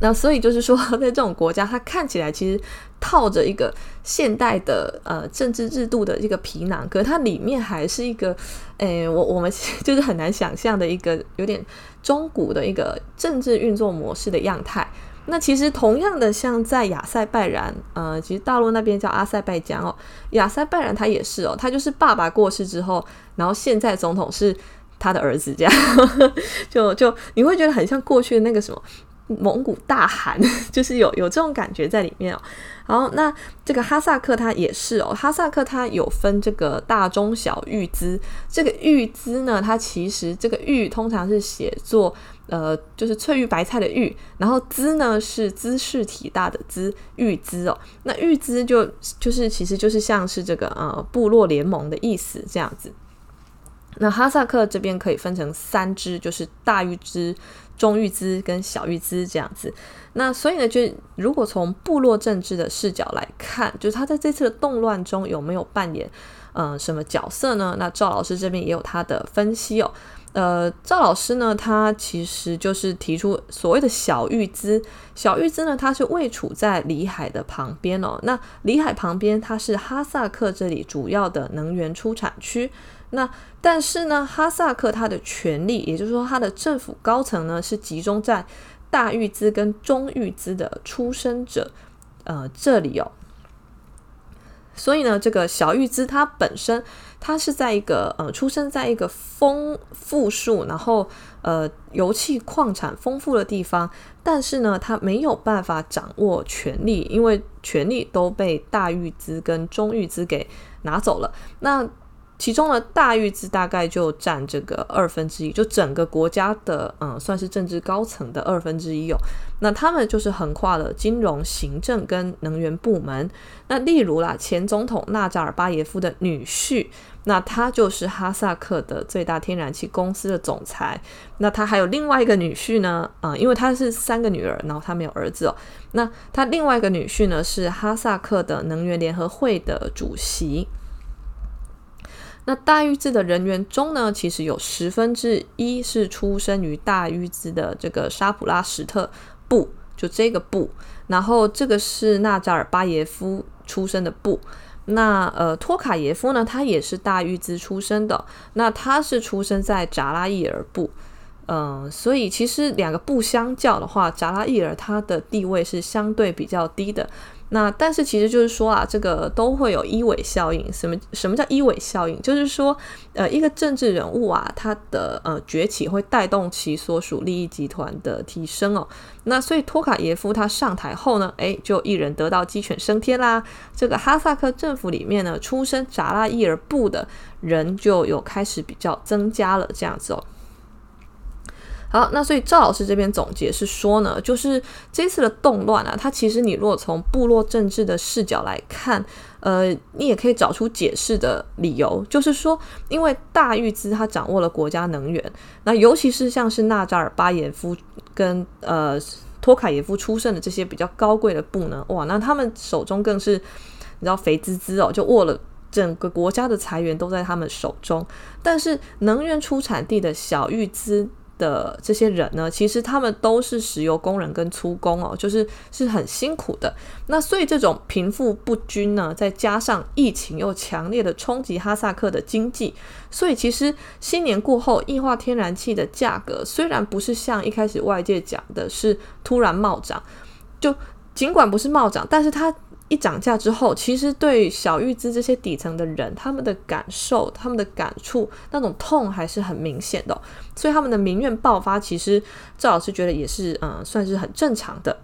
那所以就是说，(laughs) 在这种国家，它看起来其实套着一个现代的呃政治制度的一个皮囊，可它里面还是一个，诶，我我们就是很难想象的一个有点中古的一个政治运作模式的样态。那其实同样的，像在亚塞拜然，呃，其实大陆那边叫阿塞拜疆哦，亚塞拜然它也是哦，它就是爸爸过世之后，然后现在总统是他的儿子，这样 (laughs) 就就你会觉得很像过去的那个什么。蒙古大汗 (laughs) 就是有有这种感觉在里面哦。好，那这个哈萨克它也是哦，哈萨克它有分这个大中小玉兹。这个玉兹呢，它其实这个玉通常是写作呃，就是翠玉白菜的玉，然后兹呢是姿势体大的兹，玉兹哦。那玉兹就就是其实就是像是这个呃部落联盟的意思这样子。那哈萨克这边可以分成三支，就是大玉兹、中域兹跟小域兹这样子。那所以呢，就如果从部落政治的视角来看，就是他在这次的动乱中有没有扮演呃什么角色呢？那赵老师这边也有他的分析哦。呃，赵老师呢，他其实就是提出所谓的小玉兹。小玉兹呢，它是位处在里海的旁边哦。那里海旁边，它是哈萨克这里主要的能源出产区。那但是呢，哈萨克它的权力，也就是说它的政府高层呢，是集中在大玉兹跟中玉兹的出生者，呃，这里哦。所以呢，这个小玉兹它本身，它是在一个呃，出生在一个丰富庶，然后呃，油气矿产丰富的地方，但是呢，它没有办法掌握权力，因为权力都被大玉兹跟中玉兹给拿走了。那其中呢，大玉兹大概就占这个二分之一，就整个国家的嗯，算是政治高层的二分之一哦。那他们就是横跨了金融、行政跟能源部门。那例如啦，前总统纳扎尔巴耶夫的女婿，那他就是哈萨克的最大天然气公司的总裁。那他还有另外一个女婿呢，啊、因为他是三个女儿，然后他没有儿子哦。那他另外一个女婿呢，是哈萨克的能源联合会的主席。那大玉兹的人员中呢，其实有十分之一是出生于大玉兹的这个沙普拉什特部，就这个部。然后这个是纳扎尔巴耶夫出生的部。那呃，托卡耶夫呢，他也是大玉兹出生的。那他是出生在扎拉伊尔部。嗯、所以其实两个部相较的话，扎拉伊尔他的地位是相对比较低的。那但是其实就是说啊，这个都会有一尾效应。什么什么叫一尾效应？就是说，呃，一个政治人物啊，他的呃崛起会带动其所属利益集团的提升哦。那所以托卡耶夫他上台后呢，诶，就一人得到鸡犬升天啦。这个哈萨克政府里面呢，出身扎拉伊尔部的人就有开始比较增加了这样子哦。好，那所以赵老师这边总结是说呢，就是这次的动乱啊，它其实你如果从部落政治的视角来看，呃，你也可以找出解释的理由，就是说，因为大玉兹他掌握了国家能源，那尤其是像是纳扎尔巴耶夫跟呃托卡耶夫出身的这些比较高贵的部呢，哇，那他们手中更是你知道肥滋滋哦，就握了整个国家的财源都在他们手中，但是能源出产地的小玉兹。的这些人呢，其实他们都是石油工人跟粗工哦，就是是很辛苦的。那所以这种贫富不均呢，再加上疫情又强烈的冲击哈萨克的经济，所以其实新年过后，液化天然气的价格虽然不是像一开始外界讲的是突然冒涨，就尽管不是冒涨，但是它。一涨价之后，其实对小玉资这些底层的人，他们的感受、他们的感触，那种痛还是很明显的。所以他们的民怨爆发，其实赵老师觉得也是，嗯，算是很正常的。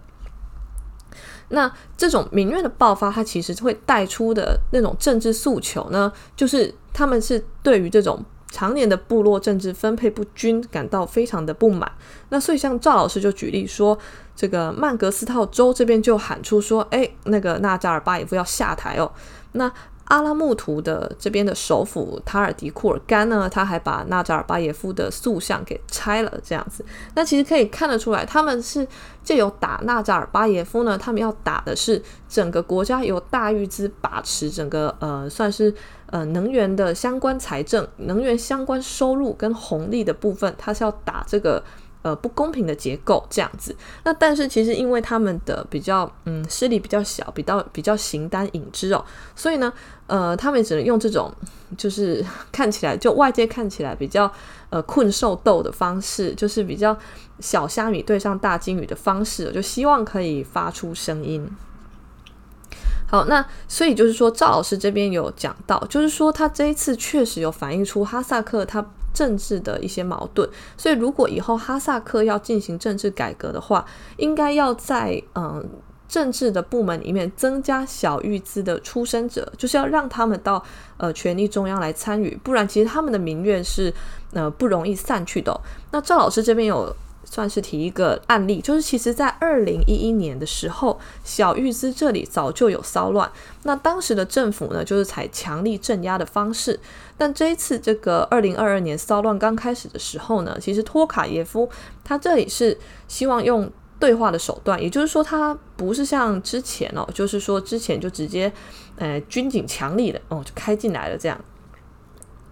那这种民怨的爆发，它其实会带出的那种政治诉求呢，就是他们是对于这种。常年的部落政治分配不均，感到非常的不满。那所以像赵老师就举例说，这个曼格斯套州这边就喊出说，哎，那个纳扎尔巴耶夫要下台哦。那阿拉木图的这边的首府塔尔迪库尔干呢，他还把纳扎尔巴耶夫的塑像给拆了，这样子。那其实可以看得出来，他们是借由打纳扎尔巴耶夫呢，他们要打的是整个国家由大玉兹把持整个呃，算是呃能源的相关财政、能源相关收入跟红利的部分，它是要打这个。呃，不公平的结构这样子，那但是其实因为他们的比较，嗯，势力比较小，比较比较形单影只哦，所以呢，呃，他们只能用这种就是 (laughs) 看起来就外界看起来比较呃困兽斗的方式，就是比较小虾米对上大鲸鱼的方式，就希望可以发出声音。好，那所以就是说，赵老师这边有讲到，就是说他这一次确实有反映出哈萨克他。政治的一些矛盾，所以如果以后哈萨克要进行政治改革的话，应该要在嗯政治的部门里面增加小玉兹的出身者，就是要让他们到呃权力中央来参与，不然其实他们的民怨是呃不容易散去的。那赵老师这边有。算是提一个案例，就是其实在二零一一年的时候，小玉兹这里早就有骚乱。那当时的政府呢，就是采强力镇压的方式。但这一次这个二零二二年骚乱刚开始的时候呢，其实托卡耶夫他这里是希望用对话的手段，也就是说，他不是像之前哦，就是说之前就直接呃军警强力的哦就开进来了这样。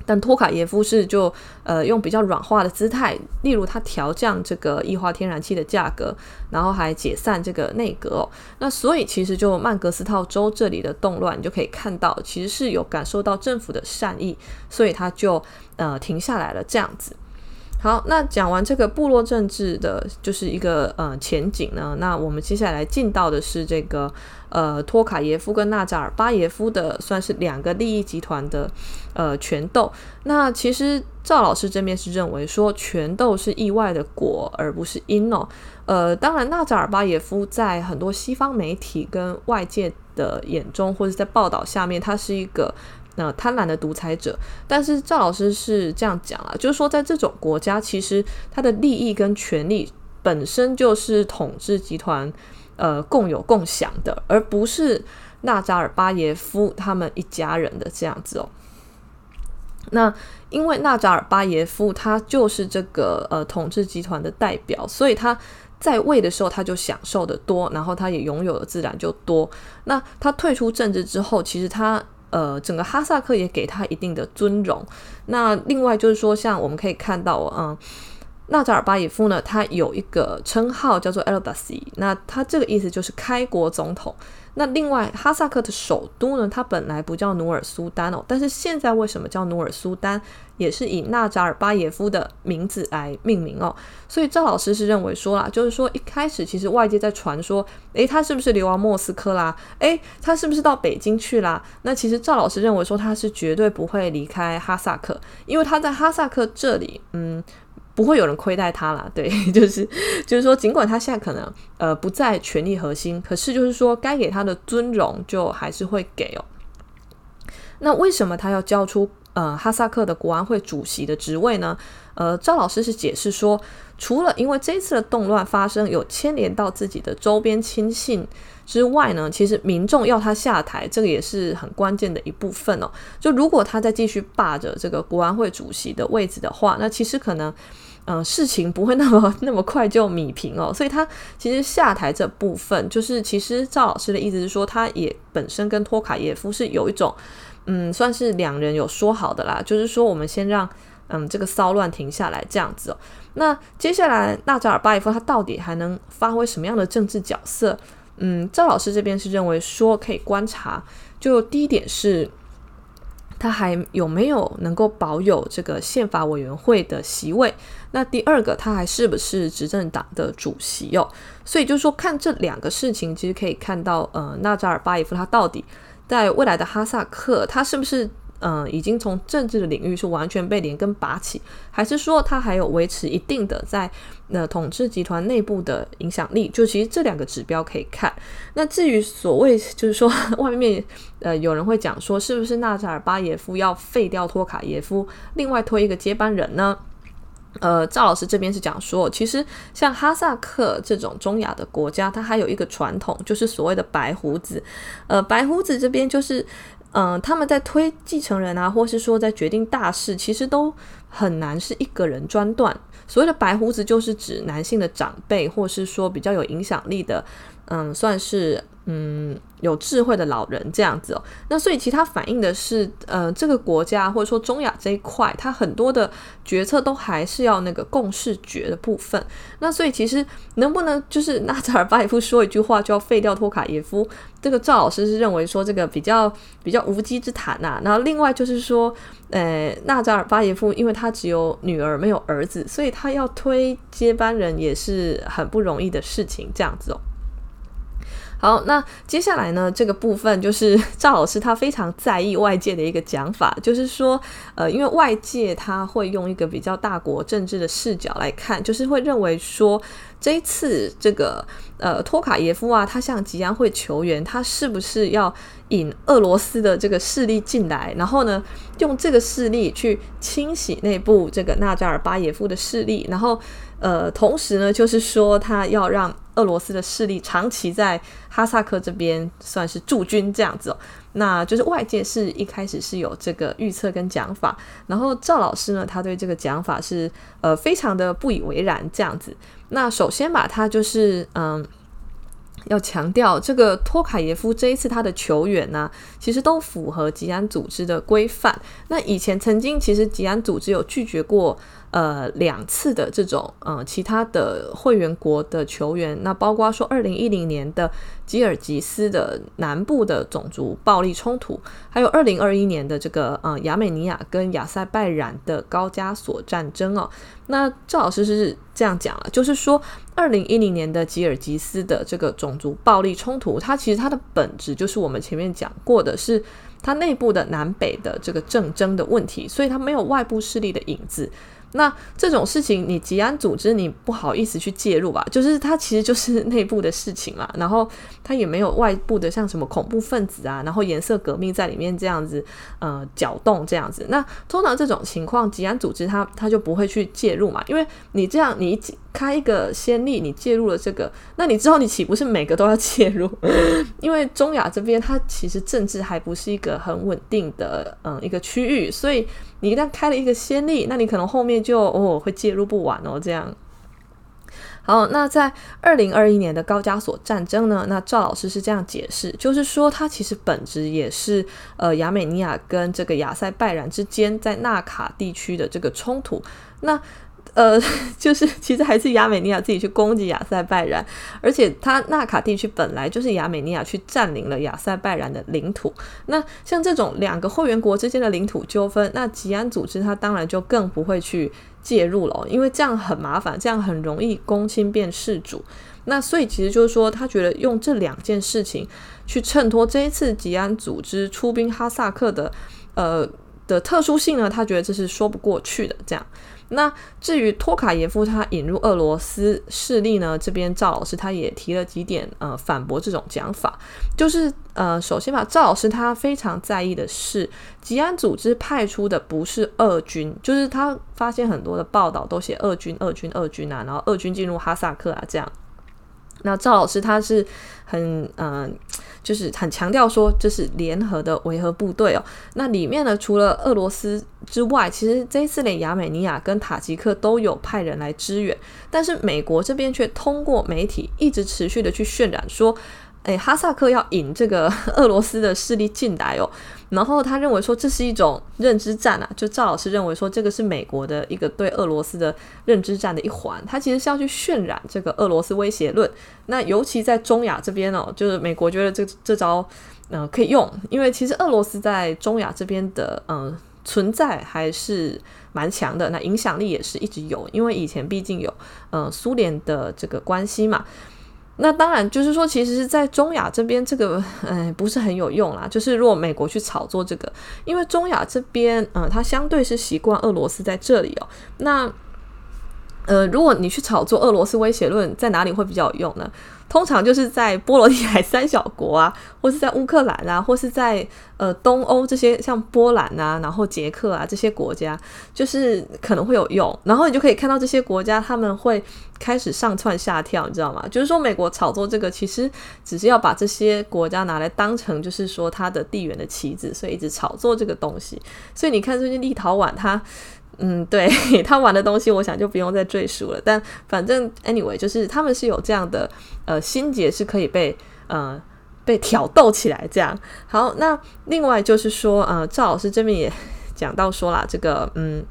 但托卡耶夫是就呃用比较软化的姿态，例如他调降这个液化天然气的价格，然后还解散这个内阁。那所以其实就曼格斯套州这里的动乱，你就可以看到其实是有感受到政府的善意，所以他就呃停下来了这样子。好，那讲完这个部落政治的，就是一个呃前景呢。那我们接下来进到的是这个呃托卡耶夫跟纳扎尔巴耶夫的，算是两个利益集团的呃权斗。那其实赵老师这边是认为说，权斗是意外的果，而不是因哦。呃，当然纳扎尔巴耶夫在很多西方媒体跟外界的眼中，或者在报道下面，他是一个。呃贪婪的独裁者。但是赵老师是这样讲啊，就是说在这种国家，其实他的利益跟权力本身就是统治集团呃共有共享的，而不是纳扎尔巴耶夫他们一家人的这样子哦。那因为纳扎尔巴耶夫他就是这个呃统治集团的代表，所以他在位的时候他就享受的多，然后他也拥有的自然就多。那他退出政治之后，其实他呃整个哈萨克也给他一定的尊荣。那另外就是说，像我们可以看到，嗯。纳扎尔巴耶夫呢，他有一个称号叫做 Elbasi，那他这个意思就是开国总统。那另外哈萨克的首都呢，它本来不叫努尔苏丹哦，但是现在为什么叫努尔苏丹，也是以纳扎尔巴耶夫的名字来命名哦。所以赵老师是认为说啦，就是说一开始其实外界在传说，诶，他是不是流亡莫斯科啦？诶，他是不是到北京去啦？那其实赵老师认为说他是绝对不会离开哈萨克，因为他在哈萨克这里，嗯。不会有人亏待他啦，对，(laughs) 就是就是说，尽管他现在可能呃不在权力核心，可是就是说，该给他的尊荣就还是会给哦。那为什么他要交出呃哈萨克的国安会主席的职位呢？呃，赵老师是解释说，除了因为这次的动乱发生有牵连到自己的周边亲信之外呢，其实民众要他下台，这个也是很关键的一部分哦。就如果他再继续霸着这个国安会主席的位置的话，那其实可能。呃，事情不会那么 (laughs) 那么快就米平哦，所以他其实下台这部分，就是其实赵老师的意思是说，他也本身跟托卡耶夫是有一种，嗯，算是两人有说好的啦，就是说我们先让嗯这个骚乱停下来这样子哦。那接下来纳扎尔巴耶夫他到底还能发挥什么样的政治角色？嗯，赵老师这边是认为说可以观察，就第一点是。他还有没有能够保有这个宪法委员会的席位？那第二个，他还是不是执政党的主席哦？所以就是说，看这两个事情，其实可以看到，呃，纳扎尔巴耶夫他到底在未来的哈萨克，他是不是？嗯、已经从政治的领域是完全被连根拔起，还是说他还有维持一定的在呃统治集团内部的影响力？就其实这两个指标可以看。那至于所谓就是说外面呃有人会讲说，是不是纳扎尔巴耶夫要废掉托卡耶夫，另外推一个接班人呢？呃，赵老师这边是讲说，其实像哈萨克这种中亚的国家，它还有一个传统，就是所谓的白胡子。呃，白胡子这边就是。嗯、他们在推继承人啊，或是说在决定大事，其实都很难是一个人专断。所谓的白胡子，就是指男性的长辈，或是说比较有影响力的，嗯，算是。嗯，有智慧的老人这样子哦，那所以其他反映的是，呃，这个国家或者说中亚这一块，它很多的决策都还是要那个共识决的部分。那所以其实能不能就是纳扎尔巴耶夫说一句话就要废掉托卡耶夫，这个赵老师是认为说这个比较比较无稽之谈呐、然后另外就是说，呃，纳扎尔巴耶夫因为他只有女儿没有儿子，所以他要推接班人也是很不容易的事情，这样子哦。好，那接下来呢，这个部分就是 (laughs) 赵老师他非常在意外界的一个讲法，就是说，呃，因为外界他会用一个比较大国政治的视角来看，就是会认为说，这一次这个呃托卡耶夫啊，他向吉安会求援，他是不是要引俄罗斯的这个势力进来，然后呢，用这个势力去清洗内部这个纳扎尔巴耶夫的势力，然后。呃，同时呢，就是说他要让俄罗斯的势力长期在哈萨克这边算是驻军这样子哦。那就是外界是一开始是有这个预测跟讲法，然后赵老师呢，他对这个讲法是呃非常的不以为然这样子。那首先吧，他就是嗯。要强调，这个托卡耶夫这一次他的球员呢，其实都符合吉安组织的规范。那以前曾经其实吉安组织有拒绝过呃两次的这种呃其他的会员国的球员，那包括说二零一零年的吉尔吉斯的南部的种族暴力冲突，还有二零二一年的这个呃亚美尼亚跟亚塞拜然的高加索战争哦。那赵老师是这样讲了，就是说，二零一零年的吉尔吉斯的这个种族暴力冲突，它其实它的本质就是我们前面讲过的是它内部的南北的这个政争的问题，所以它没有外部势力的影子。那这种事情，你吉安组织你不好意思去介入吧？就是它其实就是内部的事情嘛，然后它也没有外部的像什么恐怖分子啊，然后颜色革命在里面这样子呃搅动这样子。那通常这种情况，吉安组织它它就不会去介入嘛，因为你这样你开一个先例，你介入了这个，那你之后你岂不是每个都要介入？(laughs) 因为中亚这边它其实政治还不是一个很稳定的嗯一个区域，所以你一旦开了一个先例，那你可能后面就哦会介入不完哦这样。好，那在二零二一年的高加索战争呢，那赵老师是这样解释，就是说它其实本质也是呃亚美尼亚跟这个亚塞拜然之间在纳卡地区的这个冲突，那。呃，(laughs) 就是其实还是亚美尼亚自己去攻击亚塞拜然，而且他纳卡地区本来就是亚美尼亚去占领了亚塞拜然的领土。那像这种两个会员国之间的领土纠纷，那吉安组织他当然就更不会去介入了，因为这样很麻烦，这样很容易攻亲变事主。那所以其实就是说，他觉得用这两件事情去衬托这一次吉安组织出兵哈萨克的呃的特殊性呢，他觉得这是说不过去的，这样。那至于托卡耶夫他引入俄罗斯势力呢？这边赵老师他也提了几点呃反驳这种讲法，就是呃首先吧，赵老师他非常在意的是吉安组织派出的不是俄军，就是他发现很多的报道都写俄军、俄军、俄军啊，然后俄军进入哈萨克啊这样。那赵老师他是很嗯、就是很强调说这是联合的维和部队哦。那里面呢，除了俄罗斯之外，其实这一次连亚美尼亚跟塔吉克都有派人来支援，但是美国这边却通过媒体一直持续的去渲染说。诶，哈萨克要引这个 (laughs) 俄罗斯的势力进来哦，然后他认为说这是一种认知战啊，就赵老师认为说这个是美国的一个对俄罗斯的认知战的一环，他其实是要去渲染这个俄罗斯威胁论。那尤其在中亚这边哦，就是美国觉得这这招嗯、可以用，因为其实俄罗斯在中亚这边的嗯、存在还是蛮强的，那影响力也是一直有，因为以前毕竟有嗯、苏联的这个关系嘛。那当然，就是说，其实是在中亚这边，这个嗯 (laughs) 不是很有用啦。就是如果美国去炒作这个，因为中亚这边，嗯，它相对是习惯俄罗斯在这里哦。那呃，如果你去炒作俄罗斯威胁论，在哪里会比较有用呢？通常就是在波罗的海三小国啊，(laughs) 或是在乌克兰啊，或是在呃东欧这些像波兰啊，然后捷克啊这些国家，就是可能会有用。然后你就可以看到这些国家他们会开始上窜下跳，你知道吗？就是说美国炒作这个，其实只是要把这些国家拿来当成就是说它的地缘的棋子，所以一直炒作这个东西。所以你看最近立陶宛它。嗯，对他玩的东西，我想就不用再赘述了。但反正 anyway，就是他们是有这样的呃心结是可以被呃被挑逗起来这样。好，那另外就是说呃赵老师这边也讲到说啦，这个嗯，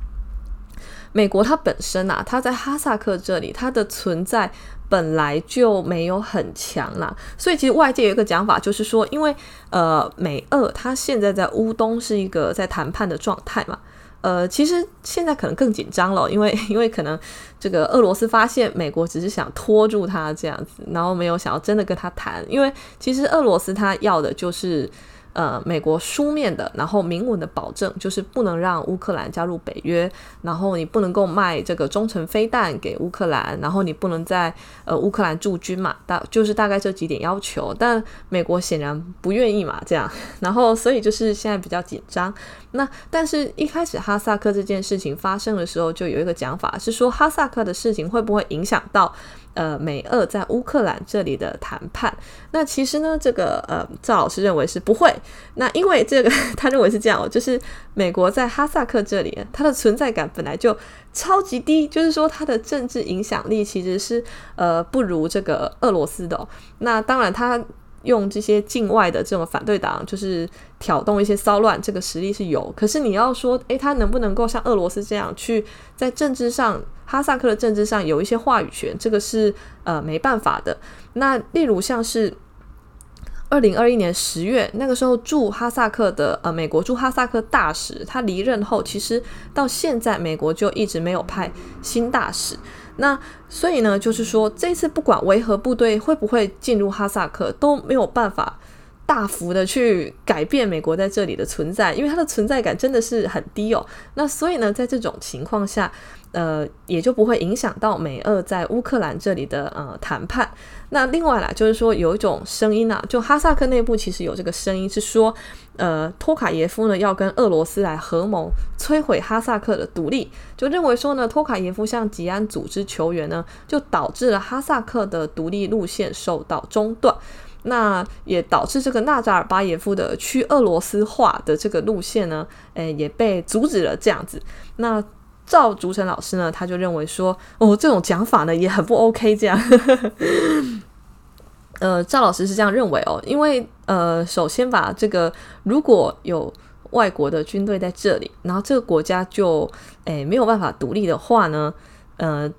美国它本身啊，它在哈萨克这里它的存在本来就没有很强啦，所以其实外界有一个讲法就是说，因为呃美俄它现在在乌东是一个在谈判的状态嘛。呃，其实现在可能更紧张了，因为 (laughs) 因为可能这个俄罗斯发现美国只是想拖住他这样子，然后没有想要真的跟他谈，因为其实俄罗斯他要的就是。呃，美国书面的，然后明文的保证就是不能让乌克兰加入北约，然后你不能够卖这个中程飞弹给乌克兰，然后你不能在呃乌克兰驻军嘛，大就是大概这几点要求，但美国显然不愿意嘛，这样，然后所以就是现在比较紧张。那但是一开始哈萨克这件事情发生的时候，就有一个讲法是说哈萨克的事情会不会影响到？呃，美俄在乌克兰这里的谈判，那其实呢，这个呃，赵老师认为是不会。那因为这个，(laughs) 他认为是这样哦，就是美国在哈萨克这里，它的存在感本来就超级低，就是说它的政治影响力其实是呃不如这个俄罗斯的。那当然它。用这些境外的这种反对党，就是挑动一些骚乱，这个实力是有。可是你要说，诶，他能不能够像俄罗斯这样去在政治上，哈萨克的政治上有一些话语权，这个是呃没办法的。那例如像是二零二一年十月那个时候驻哈萨克的呃美国驻哈萨克大使，他离任后，其实到现在美国就一直没有派新大使。那所以呢，就是说这次不管维和部队会不会进入哈萨克，都没有办法大幅的去改变美国在这里的存在，因为它的存在感真的是很低哦。那所以呢，在这种情况下，呃，也就不会影响到美俄在乌克兰这里的呃谈判。那另外啦，就是说有一种声音啊，就哈萨克内部其实有这个声音是说，呃，托卡耶夫呢要跟俄罗斯来合谋摧毁哈萨克的独立，就认为说呢，托卡耶夫向吉安组织求援呢，就导致了哈萨克的独立路线受到中断。那也导致这个纳扎尔巴耶夫的去俄罗斯化的这个路线呢，诶，也被阻止了。这样子，那赵竹成老师呢，他就认为说，哦，这种讲法呢也很不 OK。这样，(laughs) 呃，赵老师是这样认为哦，因为呃，首先把这个如果有外国的军队在这里，然后这个国家就诶没有办法独立的话呢，呃，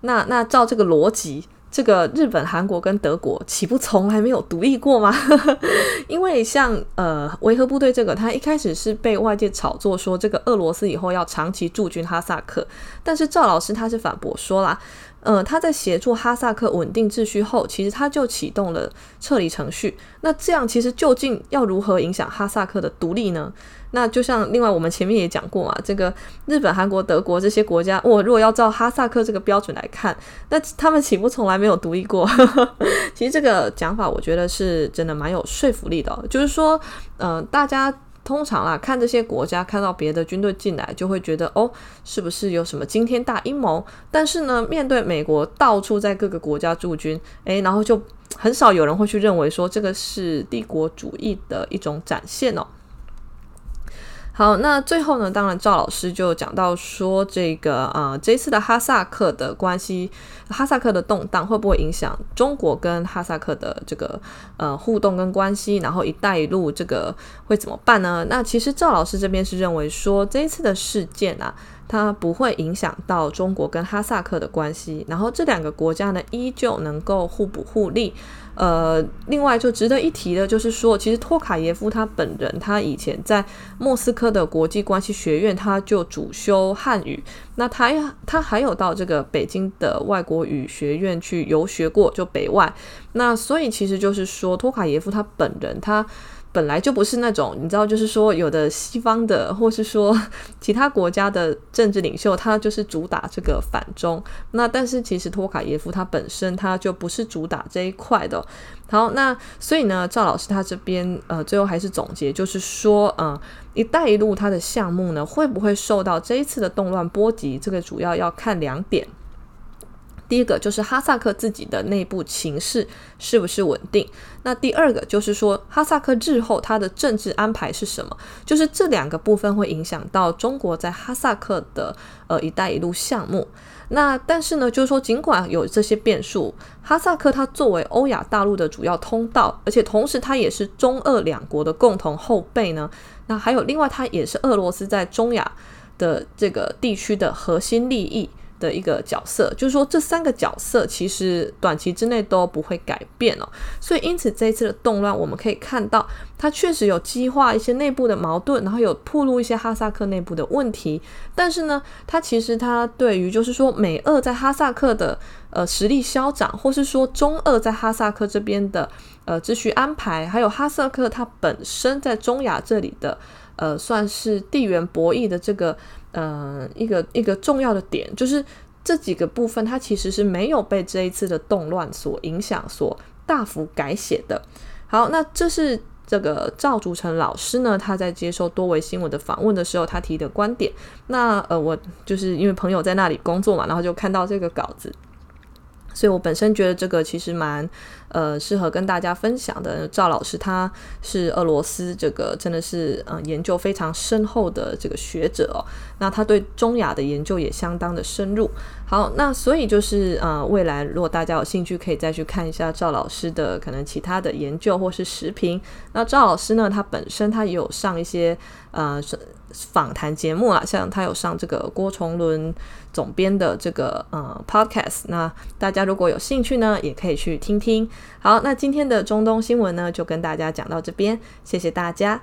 那那照这个逻辑。这个日本、韩国跟德国岂不从来没有独立过吗？(laughs) 因为像呃维和部队这个，他一开始是被外界炒作说这个俄罗斯以后要长期驻军哈萨克，但是赵老师他是反驳说啦。呃，他在协助哈萨克稳定秩序后，其实他就启动了撤离程序。那这样其实究竟要如何影响哈萨克的独立呢？那就像另外我们前面也讲过嘛，这个日本、韩国、德国这些国家，我如果要照哈萨克这个标准来看，那他们岂不从来没有独立过？(laughs) 其实这个讲法，我觉得是真的蛮有说服力的。就是说，呃，大家。通常啊，看这些国家看到别的军队进来，就会觉得哦，是不是有什么惊天大阴谋？但是呢，面对美国到处在各个国家驻军，诶，然后就很少有人会去认为说这个是帝国主义的一种展现哦。好，那最后呢，当然赵老师就讲到说，这个啊，这一次的哈萨克的关系，哈萨克的动荡会不会影响中国跟哈萨克的这个呃互动跟关系？然后“一带一路”这个会怎么办呢？那其实赵老师这边是认为说，这一次的事件啊，它不会影响到中国跟哈萨克的关系，然后这两个国家呢，依旧能够互补互利。呃，另外就值得一提的，就是说，其实托卡耶夫他本人，他以前在莫斯科的国际关系学院，他就主修汉语。那他他还有到这个北京的外国语学院去游学过，就北外。那所以其实就是说，托卡耶夫他本人他。本来就不是那种，你知道，就是说，有的西方的，或是说 (laughs) 其他国家的政治领袖，他就是主打这个反中。那但是其实托卡耶夫他本身他就不是主打这一块的。好，那所以呢，赵老师他这边呃，最后还是总结，就是说，嗯、呃，一带一路它的项目呢，会不会受到这一次的动乱波及？这个主要要看两点。第一个就是哈萨克自己的内部情势是不是稳定？那第二个就是说哈萨克日后它的政治安排是什么？就是这两个部分会影响到中国在哈萨克的呃“一带一路”项目。那但是呢，就是说尽管有这些变数，哈萨克它作为欧亚大陆的主要通道，而且同时它也是中俄两国的共同后备呢。那还有另外，它也是俄罗斯在中亚的这个地区的核心利益。的一个角色，就是说这三个角色其实短期之内都不会改变哦，所以因此这一次的动乱，我们可以看到它确实有激化一些内部的矛盾，然后有暴露一些哈萨克内部的问题，但是呢，它其实它对于就是说美俄在哈萨克的呃实力消长，或是说中俄在哈萨克这边的呃秩序安排，还有哈萨克它本身在中亚这里的呃算是地缘博弈的这个。呃，一个一个重要的点就是这几个部分，它其实是没有被这一次的动乱所影响、所大幅改写的。好，那这是这个赵竹成老师呢，他在接受多维新闻的访问的时候，他提的观点。那呃，我就是因为朋友在那里工作嘛，然后就看到这个稿子。所以我本身觉得这个其实蛮呃适合跟大家分享的。赵老师他是俄罗斯这个真的是呃研究非常深厚的这个学者哦，那他对中亚的研究也相当的深入。好，那所以就是呃未来如果大家有兴趣，可以再去看一下赵老师的可能其他的研究或是视频。那赵老师呢，他本身他也有上一些呃。访谈节目啊，像他有上这个郭崇伦总编的这个呃 podcast，那大家如果有兴趣呢，也可以去听听。好，那今天的中东新闻呢，就跟大家讲到这边，谢谢大家。